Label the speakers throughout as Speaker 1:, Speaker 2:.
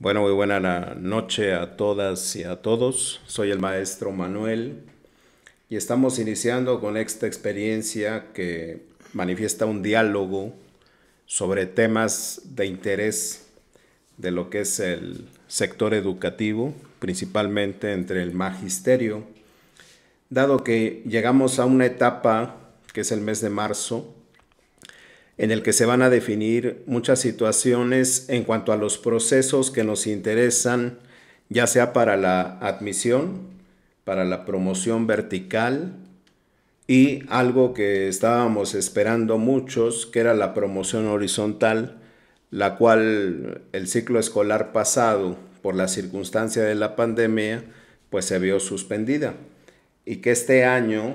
Speaker 1: Bueno, muy buena noche a todas y a todos. Soy el maestro Manuel y estamos iniciando con esta experiencia que manifiesta un diálogo sobre temas de interés de lo que es el sector educativo, principalmente entre el magisterio, dado que llegamos a una etapa que es el mes de marzo, en el que se van a definir muchas situaciones en cuanto a los procesos que nos interesan, ya sea para la admisión, para la promoción vertical y algo que estábamos esperando muchos, que era la promoción horizontal, la cual el ciclo escolar pasado, por la circunstancia de la pandemia, pues se vio suspendida. Y que este año,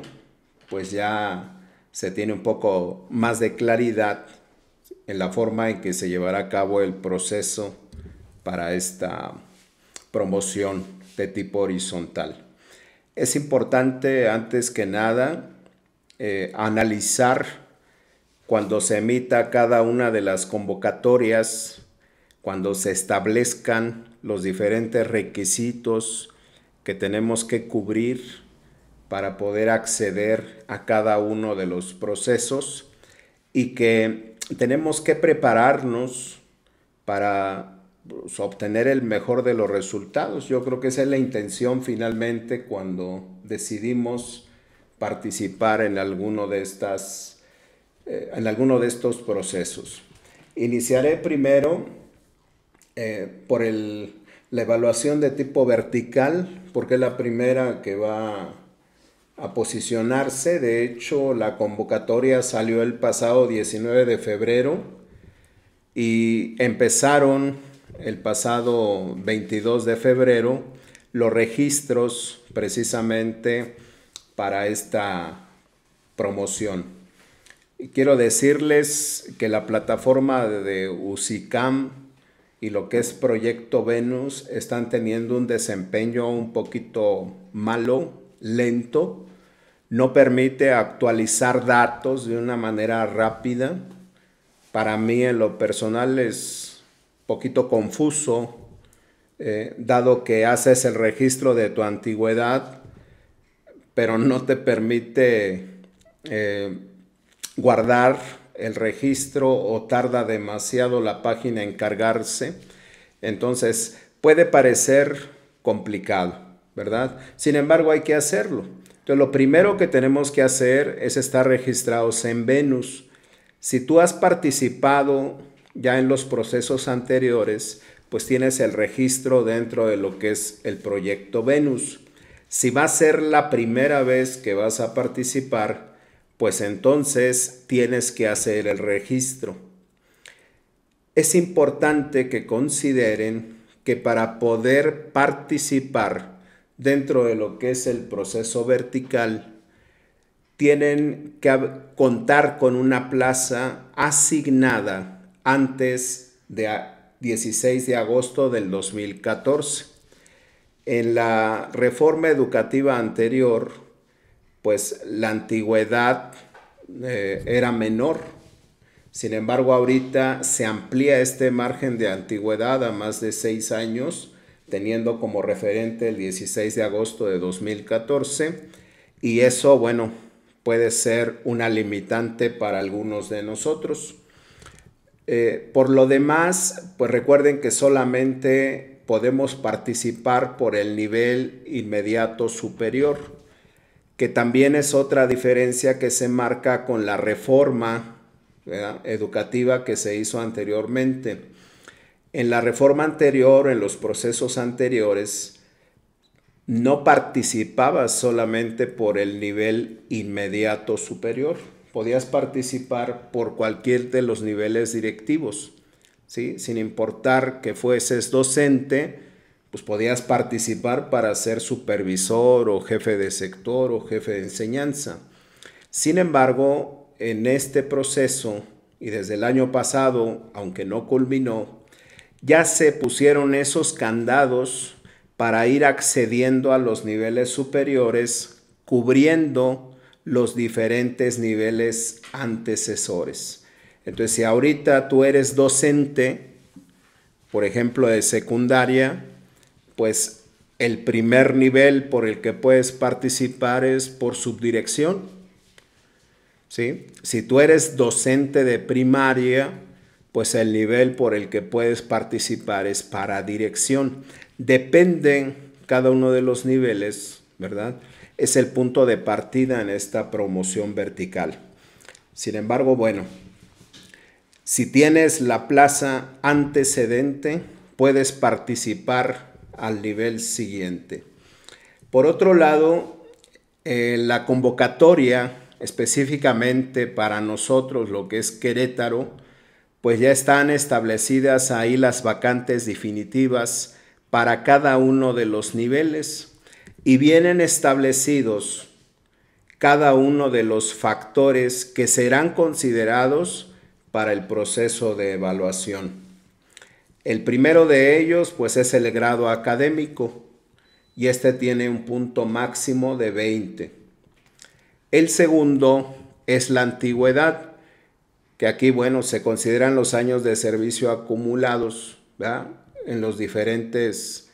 Speaker 1: pues ya se tiene un poco más de claridad en la forma en que se llevará a cabo el proceso para esta promoción de tipo horizontal. Es importante, antes que nada, eh, analizar cuando se emita cada una de las convocatorias, cuando se establezcan los diferentes requisitos que tenemos que cubrir para poder acceder a cada uno de los procesos y que tenemos que prepararnos para pues, obtener el mejor de los resultados. Yo creo que esa es la intención finalmente cuando decidimos participar en alguno de estas eh, en alguno de estos procesos. Iniciaré primero eh, por la evaluación de tipo vertical, porque es la primera que va a posicionarse. De hecho, la convocatoria salió el pasado 19 de febrero y empezaron el pasado 22 de febrero los registros precisamente para esta promoción. Y quiero decirles que la plataforma de UCICAM y lo que es Proyecto Venus están teniendo un desempeño un poquito malo lento, no permite actualizar datos de una manera rápida. Para mí en lo personal es poquito confuso, eh, dado que haces el registro de tu antigüedad, pero no te permite eh, guardar el registro o tarda demasiado la página en cargarse. Entonces puede parecer complicado. ¿Verdad? Sin embargo, hay que hacerlo. Entonces, lo primero que tenemos que hacer es estar registrados en Venus. Si tú has participado ya en los procesos anteriores, pues tienes el registro dentro de lo que es el proyecto Venus. Si va a ser la primera vez que vas a participar, pues entonces tienes que hacer el registro. Es importante que consideren que para poder participar dentro de lo que es el proceso vertical, tienen que contar con una plaza asignada antes de 16 de agosto del 2014. En la reforma educativa anterior, pues la antigüedad eh, era menor. Sin embargo, ahorita se amplía este margen de antigüedad a más de seis años teniendo como referente el 16 de agosto de 2014 y eso, bueno, puede ser una limitante para algunos de nosotros. Eh, por lo demás, pues recuerden que solamente podemos participar por el nivel inmediato superior, que también es otra diferencia que se marca con la reforma educativa que se hizo anteriormente. En la reforma anterior, en los procesos anteriores, no participabas solamente por el nivel inmediato superior, podías participar por cualquier de los niveles directivos, ¿sí? sin importar que fueses docente, pues podías participar para ser supervisor o jefe de sector o jefe de enseñanza. Sin embargo, en este proceso y desde el año pasado, aunque no culminó, ya se pusieron esos candados para ir accediendo a los niveles superiores, cubriendo los diferentes niveles antecesores. Entonces, si ahorita tú eres docente, por ejemplo, de secundaria, pues el primer nivel por el que puedes participar es por subdirección. ¿sí? Si tú eres docente de primaria, pues el nivel por el que puedes participar es para dirección. Dependen cada uno de los niveles, ¿verdad? Es el punto de partida en esta promoción vertical. Sin embargo, bueno, si tienes la plaza antecedente, puedes participar al nivel siguiente. Por otro lado, eh, la convocatoria específicamente para nosotros, lo que es Querétaro, pues ya están establecidas ahí las vacantes definitivas para cada uno de los niveles y vienen establecidos cada uno de los factores que serán considerados para el proceso de evaluación. El primero de ellos pues es el grado académico y este tiene un punto máximo de 20. El segundo es la antigüedad, que aquí bueno se consideran los años de servicio acumulados en los diferentes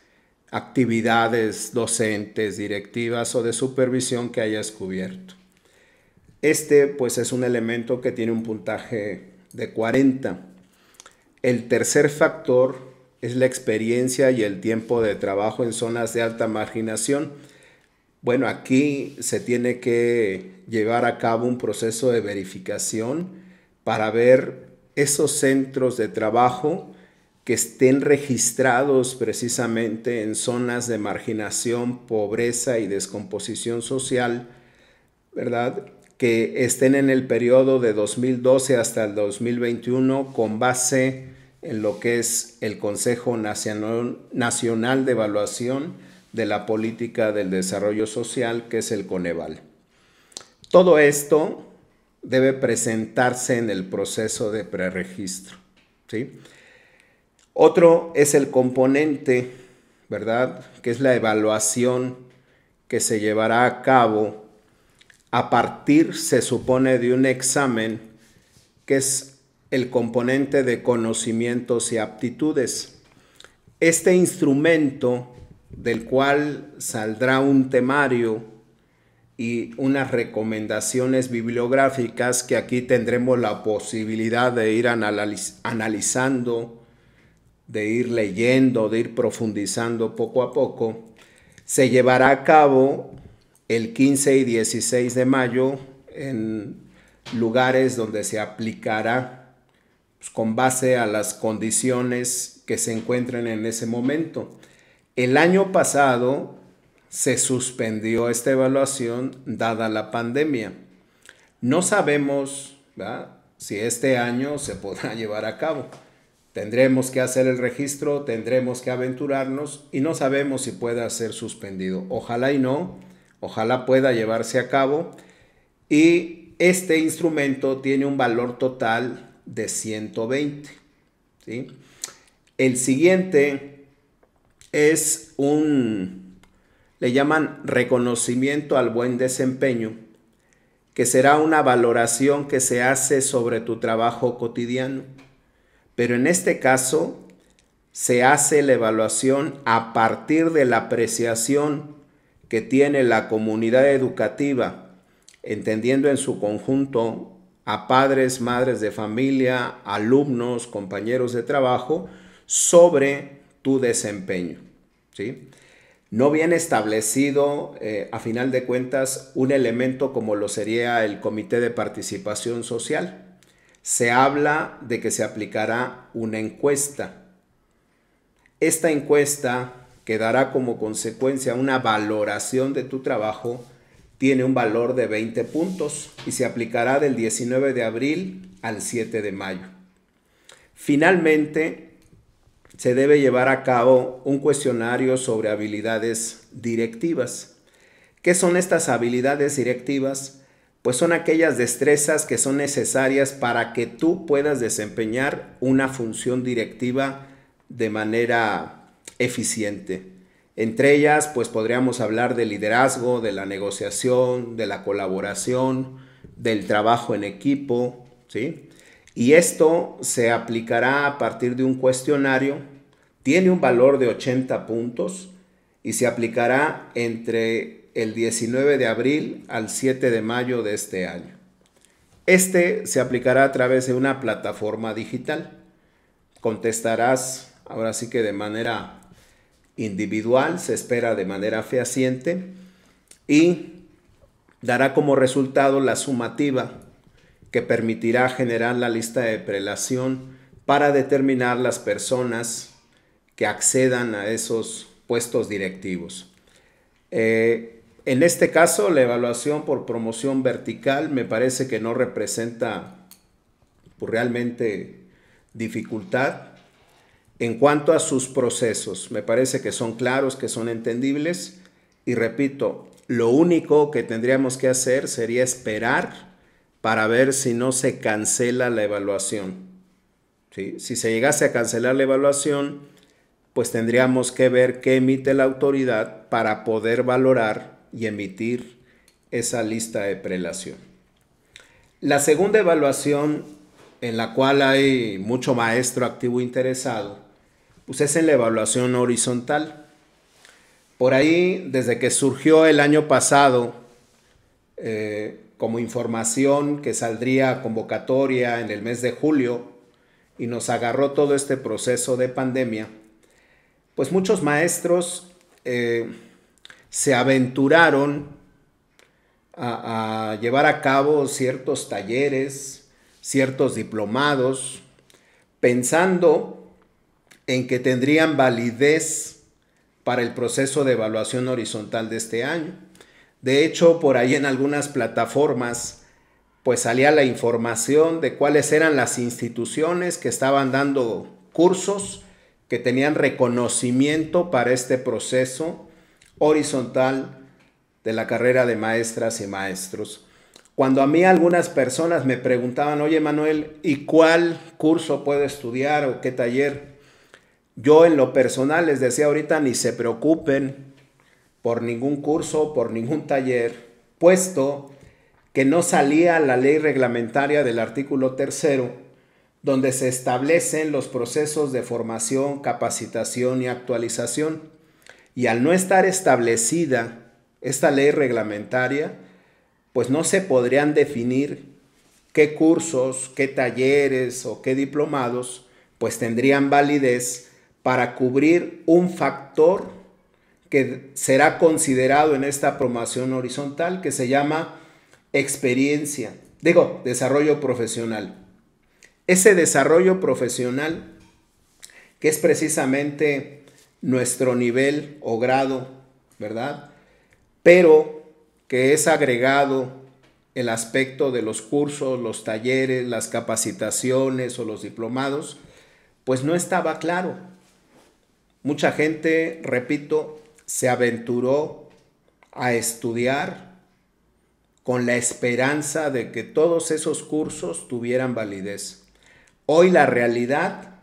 Speaker 1: actividades docentes, directivas o de supervisión que hayas cubierto. Este pues es un elemento que tiene un puntaje de 40. El tercer factor es la experiencia y el tiempo de trabajo en zonas de alta marginación. Bueno, aquí se tiene que llevar a cabo un proceso de verificación para ver esos centros de trabajo que estén registrados precisamente en zonas de marginación, pobreza y descomposición social, ¿verdad? que estén en el periodo de 2012 hasta el 2021 con base en lo que es el Consejo Nacional de Evaluación de la Política del Desarrollo Social, que es el Coneval. Todo esto debe presentarse en el proceso de preregistro. ¿sí? Otro es el componente, ¿verdad? Que es la evaluación que se llevará a cabo a partir, se supone, de un examen que es el componente de conocimientos y aptitudes. Este instrumento del cual saldrá un temario y unas recomendaciones bibliográficas que aquí tendremos la posibilidad de ir analizando, de ir leyendo, de ir profundizando poco a poco, se llevará a cabo el 15 y 16 de mayo en lugares donde se aplicará pues, con base a las condiciones que se encuentren en ese momento. El año pasado se suspendió esta evaluación dada la pandemia. No sabemos si este año se podrá llevar a cabo. Tendremos que hacer el registro, tendremos que aventurarnos y no sabemos si pueda ser suspendido. Ojalá y no, Ojalá pueda llevarse a cabo. Y este instrumento tiene un valor total de 120. El siguiente es un, le llaman reconocimiento al buen desempeño, que será una valoración que se hace sobre tu trabajo cotidiano. Pero en este caso se hace la evaluación a partir de la apreciación que tiene la comunidad educativa, entendiendo en su conjunto a padres, madres de familia, alumnos, compañeros de trabajo, sobre tu desempeño. ¿sí? No viene establecido, eh, a final de cuentas, un elemento como lo sería el Comité de Participación Social. Se habla de que se aplicará una encuesta. Esta encuesta que dará como consecuencia una valoración de tu trabajo, tiene un valor de 20 puntos y se aplicará del 19 de abril al 7 de mayo. Finalmente, se debe llevar a cabo un cuestionario sobre habilidades directivas. ¿Qué son estas habilidades directivas? Pues son aquellas destrezas que son necesarias para que tú puedas desempeñar una función directiva de manera eficiente. Entre ellas, pues podríamos hablar del liderazgo, de la negociación, de la colaboración, del trabajo en equipo, ¿sí? Y esto se aplicará a partir de un cuestionario tiene un valor de 80 puntos y se aplicará entre el 19 de abril al 7 de mayo de este año. Este se aplicará a través de una plataforma digital. Contestarás ahora sí que de manera individual, se espera de manera fehaciente y dará como resultado la sumativa que permitirá generar la lista de prelación para determinar las personas que accedan a esos puestos directivos. Eh, en este caso, la evaluación por promoción vertical me parece que no representa pues, realmente dificultad. En cuanto a sus procesos, me parece que son claros, que son entendibles y repito, lo único que tendríamos que hacer sería esperar para ver si no se cancela la evaluación. Si se llegase a cancelar la evaluación, pues tendríamos que ver qué emite la autoridad para poder valorar y emitir esa lista de prelación. La segunda evaluación en la cual hay mucho maestro activo interesado, pues es en la evaluación horizontal. Por ahí, desde que surgió el año pasado, eh, como información que saldría convocatoria en el mes de julio y nos agarró todo este proceso de pandemia, pues muchos maestros eh, se aventuraron a, llevar a cabo ciertos talleres, ciertos diplomados, pensando en que tendrían validez para el proceso de evaluación horizontal de este año. De hecho, por ahí en algunas plataformas, pues salía la información de cuáles eran las instituciones que estaban dando cursos que tenían reconocimiento para este proceso horizontal de la carrera de maestras y maestros. Cuando a mí algunas personas me preguntaban, oye Manuel, ¿y cuál curso puedo estudiar o qué taller? Yo en lo personal les decía ahorita, ni se preocupen por ningún curso, por ningún taller, puesto que no salía la ley reglamentaria del artículo tercero donde se establecen los procesos de formación, capacitación y actualización. Y al no estar establecida esta ley reglamentaria, pues no se podrían definir qué cursos, qué talleres o qué diplomados pues tendrían validez para cubrir un factor que será considerado en esta promoción horizontal que se llama experiencia, digo, desarrollo profesional ese desarrollo profesional, que es precisamente nuestro nivel o grado, ¿verdad? Pero que es agregado el aspecto de los cursos, los talleres, las capacitaciones o los diplomados, pues no estaba claro. Mucha gente, repito, se aventuró a estudiar con la esperanza de que todos esos cursos tuvieran validez. Hoy la realidad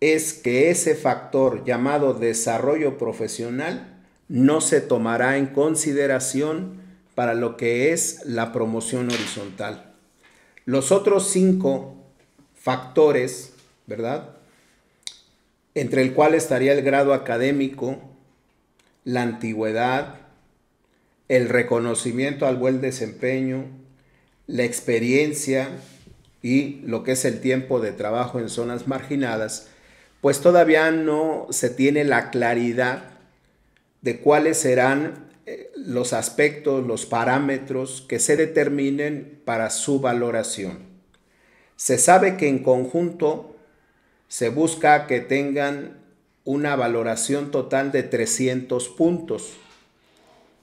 Speaker 1: es que ese factor llamado desarrollo profesional no se tomará en consideración para lo que es la promoción horizontal. Los otros cinco factores, ¿verdad? Entre el cual estaría el grado académico, la antigüedad, el reconocimiento al buen desempeño, la experiencia, y lo que es el tiempo de trabajo en zonas marginadas, pues todavía no se tiene la claridad de cuáles serán eh, los aspectos, los parámetros que se determinen para su valoración. Se sabe que en conjunto se busca que tengan una valoración total de 300 puntos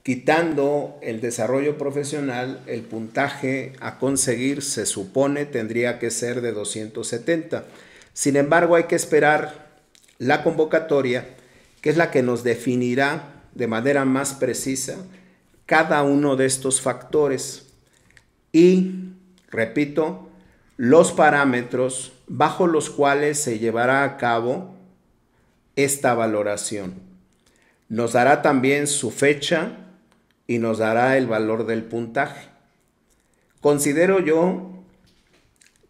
Speaker 1: Quitando el desarrollo profesional, el puntaje a conseguir se supone tendría que ser de 270. Sin embargo, hay que esperar la convocatoria, que es la que nos definirá de manera más precisa cada uno de estos factores y, repito, los parámetros bajo los cuales se llevará a cabo esta valoración. Nos dará también su fecha y nos dará el valor del puntaje. Considero yo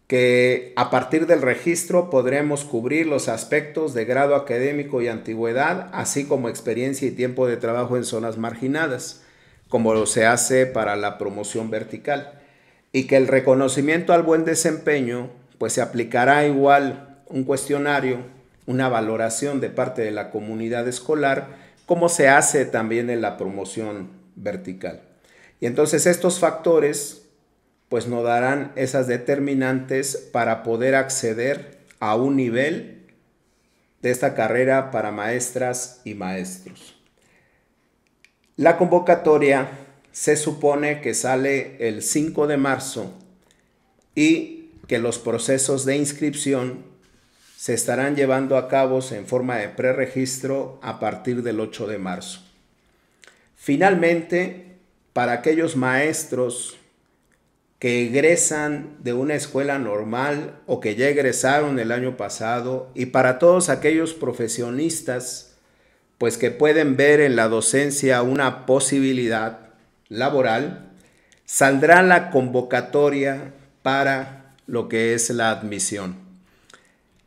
Speaker 1: que a partir del registro podremos cubrir los aspectos de grado académico y antigüedad, así como experiencia y tiempo de trabajo en zonas marginadas, como se hace para la promoción vertical, y que el reconocimiento al buen desempeño, pues se aplicará igual un cuestionario, una valoración de parte de la comunidad escolar, como se hace también en la promoción vertical. Y entonces estos factores pues nos darán esas determinantes para poder acceder a un nivel de esta carrera para maestras y maestros. La convocatoria se supone que sale el 5 de marzo y que los procesos de inscripción se estarán llevando a cabo en forma de preregistro a partir del 8 de marzo. Finalmente, para aquellos maestros que egresan de una escuela normal o que ya egresaron el año pasado y para todos aquellos profesionistas pues que pueden ver en la docencia una posibilidad laboral, saldrá la convocatoria para lo que es la admisión.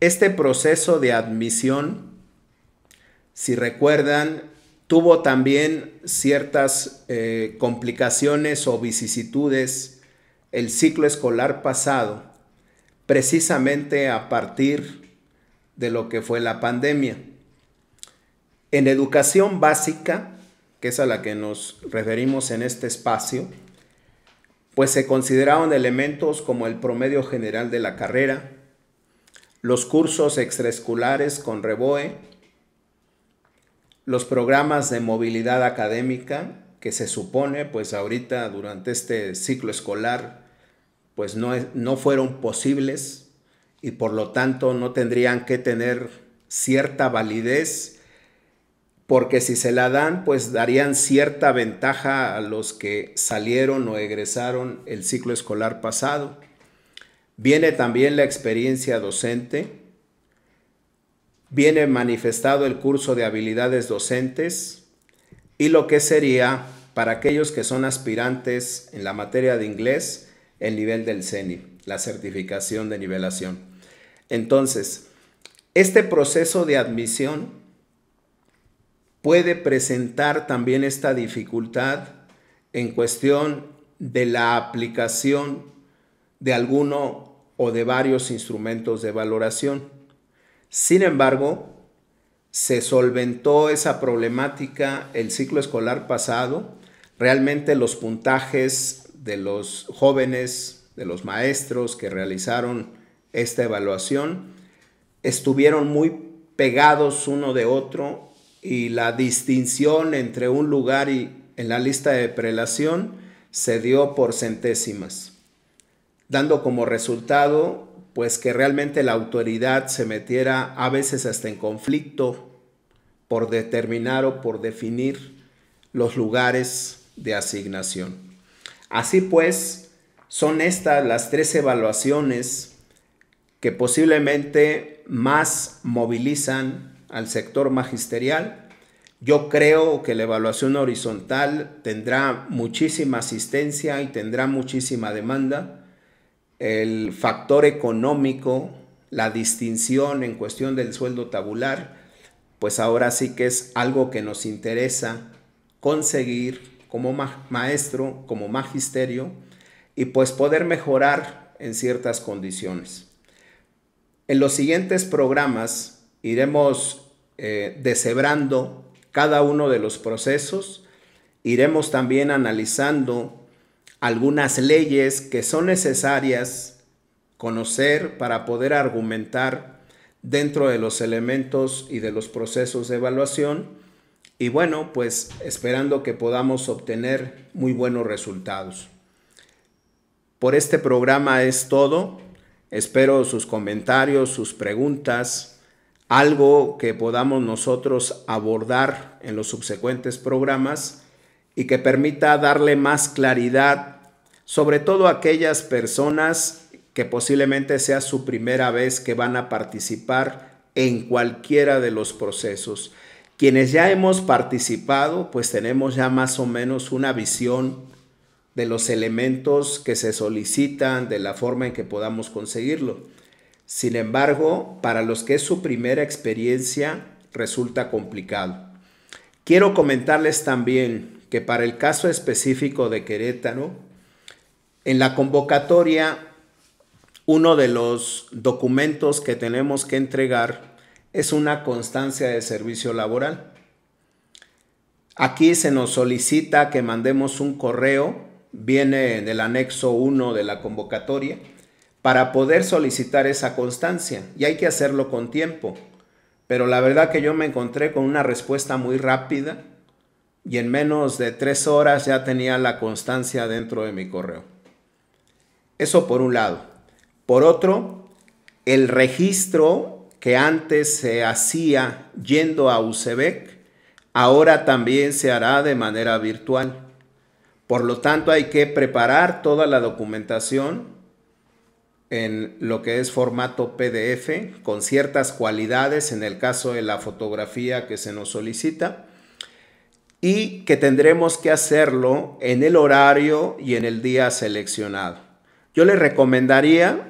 Speaker 1: Este proceso de admisión, si recuerdan, tuvo también ciertas eh, complicaciones o vicisitudes el ciclo escolar pasado, precisamente a partir de lo que fue la pandemia. En educación básica, que es a la que nos referimos en este espacio, pues se consideraron elementos como el promedio general de la carrera, los cursos extraescolares con REBOE, los programas de movilidad académica, que se supone, pues ahorita durante este ciclo escolar, pues no, no fueron posibles y por lo tanto no tendrían que tener cierta validez, porque si se la dan, pues darían cierta ventaja a los que salieron o egresaron el ciclo escolar pasado. Viene también la experiencia docente, viene manifestado el curso de habilidades docentes, y lo que sería para aquellos que son aspirantes en la materia de inglés, el nivel del CENI, la certificación de nivelación. Entonces, este proceso de admisión puede presentar también esta dificultad en cuestión de la aplicación de alguno o de varios instrumentos de valoración. Sin embargo, se solventó esa problemática el ciclo escolar pasado. Realmente los puntajes de los jóvenes, de los maestros que realizaron esta evaluación, estuvieron muy pegados uno de otro y la distinción entre un lugar y en la lista de prelación se dio por centésimas, dando como resultado pues que realmente la autoridad se metiera a veces hasta en conflicto por determinar o por definir los lugares de asignación. Así pues, son estas las tres evaluaciones que posiblemente más movilizan al sector magisterial. Yo creo que la evaluación horizontal tendrá muchísima asistencia y tendrá muchísima demanda el factor económico, la distinción en cuestión del sueldo tabular, pues ahora sí que es algo que nos interesa conseguir como maestro, como magisterio, y pues poder mejorar en ciertas condiciones. En los siguientes programas iremos eh, deshebrando cada uno de los procesos, iremos también analizando algunas leyes que son necesarias conocer para poder argumentar dentro de los elementos y de los procesos de evaluación y bueno, pues esperando que podamos obtener muy buenos resultados. Por este programa es todo. Espero sus comentarios, sus preguntas, algo que podamos nosotros abordar en los subsecuentes programas y que permita darle más claridad, sobre todo a aquellas personas que posiblemente sea su primera vez que van a participar en cualquiera de los procesos. Quienes ya hemos participado, pues tenemos ya más o menos una visión de los elementos que se solicitan, de la forma en que podamos conseguirlo. Sin embargo, para los que es su primera experiencia, resulta complicado. Quiero comentarles también que para el caso específico de Querétaro, en la convocatoria, uno de los documentos que tenemos que entregar es una constancia de servicio laboral. Aquí se nos solicita que mandemos un correo, viene en el anexo 1 de la convocatoria, para poder solicitar esa constancia y hay que hacerlo con tiempo. Pero la verdad que yo me encontré con una respuesta muy rápida y en menos de tres horas ya tenía la constancia dentro de mi correo. Eso por un lado. Por otro, el registro que antes se hacía yendo a UCEBEC, ahora también se hará de manera virtual. Por lo tanto, hay que preparar toda la documentación en lo que es formato PDF con ciertas cualidades en el caso de la fotografía que se nos solicita y que tendremos que hacerlo en el horario y en el día seleccionado. Yo les recomendaría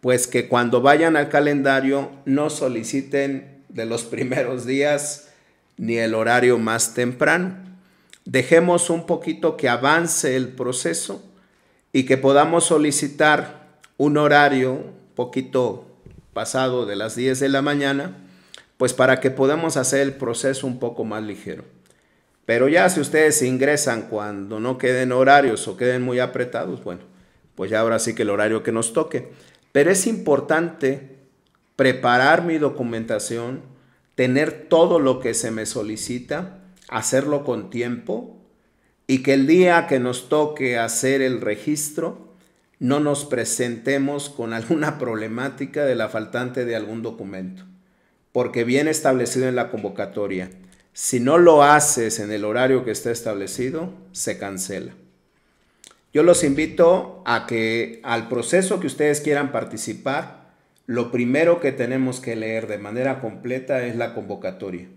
Speaker 1: pues que cuando vayan al calendario no soliciten de los primeros días ni el horario más temprano. Dejemos un poquito que avance el proceso y que podamos solicitar un horario poquito pasado de las 10 de la mañana, pues para que podamos hacer el proceso un poco más ligero. Pero ya si ustedes ingresan cuando no queden horarios o queden muy apretados, bueno, pues ya ahora sí que el horario que nos toque. Pero es importante preparar mi documentación, tener todo lo que se me solicita, hacerlo con tiempo y que el día que nos toque hacer el registro, no nos presentemos con alguna problemática de la faltante de algún documento, porque viene establecido en la convocatoria. Si no lo haces en el horario que está establecido, se cancela. Yo los invito a que al proceso que ustedes quieran participar, lo primero que tenemos que leer de manera completa es la convocatoria.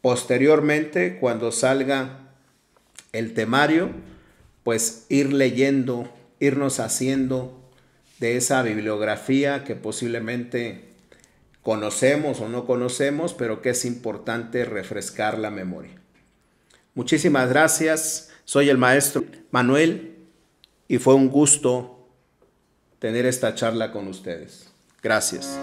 Speaker 1: Posteriormente, cuando salga el temario, pues ir leyendo irnos haciendo de esa bibliografía que posiblemente conocemos o no conocemos, pero que es importante refrescar la memoria. Muchísimas gracias, soy el maestro Manuel y fue un gusto tener esta charla con ustedes. Gracias.